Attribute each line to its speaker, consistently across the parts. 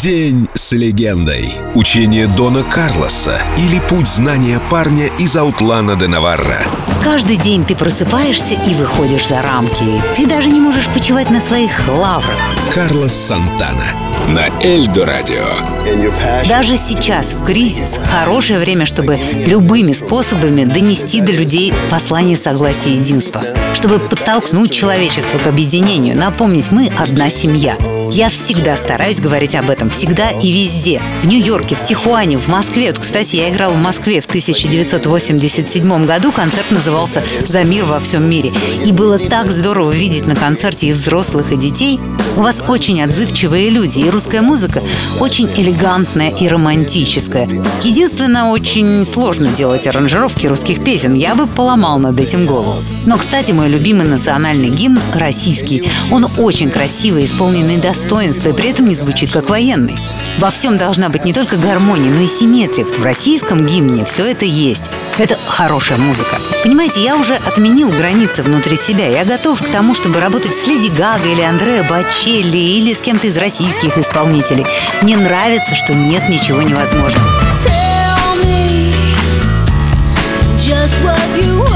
Speaker 1: День с легендой. Учение Дона Карлоса или путь знания парня из Аутлана де Наварра.
Speaker 2: Каждый день ты просыпаешься и выходишь за рамки. Ты даже не можешь почивать на своих лаврах.
Speaker 1: Карлос Сантана на Эльдо Радио.
Speaker 2: Даже сейчас, в кризис, хорошее время, чтобы любыми способами донести до людей послание согласия и единства. Чтобы подтолкнуть человечество к объединению, напомнить, мы одна семья. Я всегда стараюсь говорить об этом, всегда и везде. В Нью-Йорке, в Тихуане, в Москве. Вот, кстати, я играл в Москве в 1987 году. Концерт назывался «За мир во всем мире». И было так здорово видеть на концерте и взрослых, и детей. У вас очень отзывчивые люди, и русская музыка очень элегантная и романтическая. Единственное, очень сложно делать аранжировки русских песен. Я бы поломал над этим голову. Но, кстати, мой любимый национальный гимн – российский. Он очень красивый, исполненный достоинства, и при этом не звучит как военный. Во всем должна быть не только гармония, но и симметрия. В российском гимне все это есть. Это хорошая музыка. Понимаете, я уже отменил границы внутри себя. Я готов к тому, чтобы работать с Леди Гага или Андреа Бачелли или с кем-то из российских исполнителей. Мне нравится, что нет ничего невозможного. just what you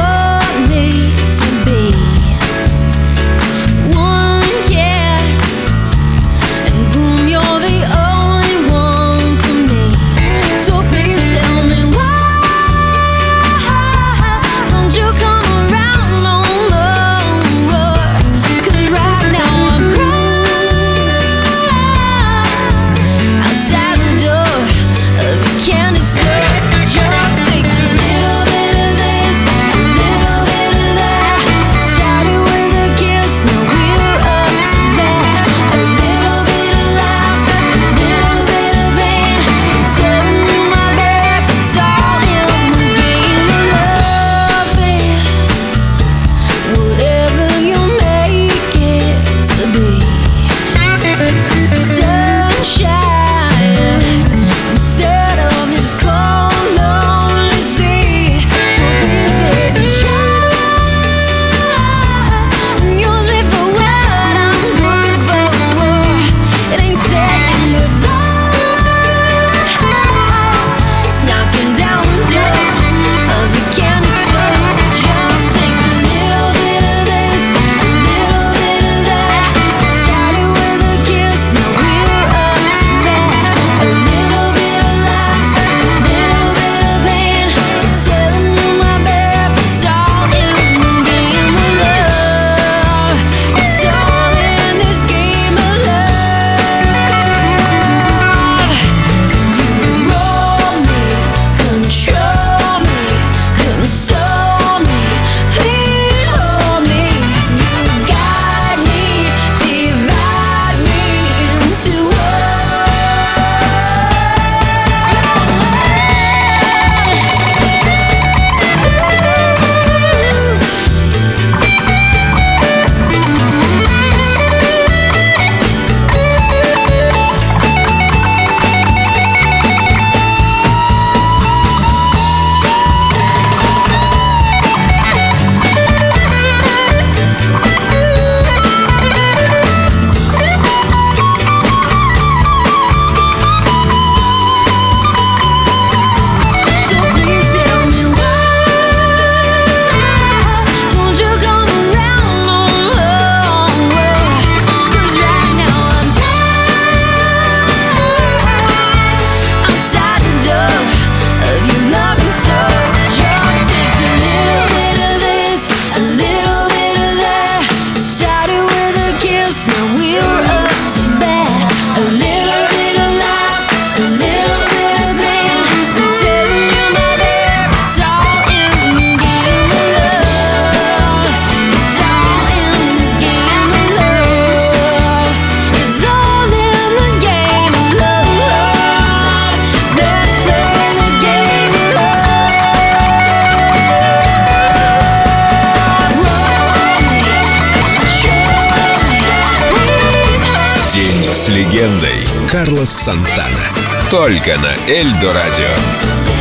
Speaker 1: легендой Карлос Сантана. Только на Эльдо Радио.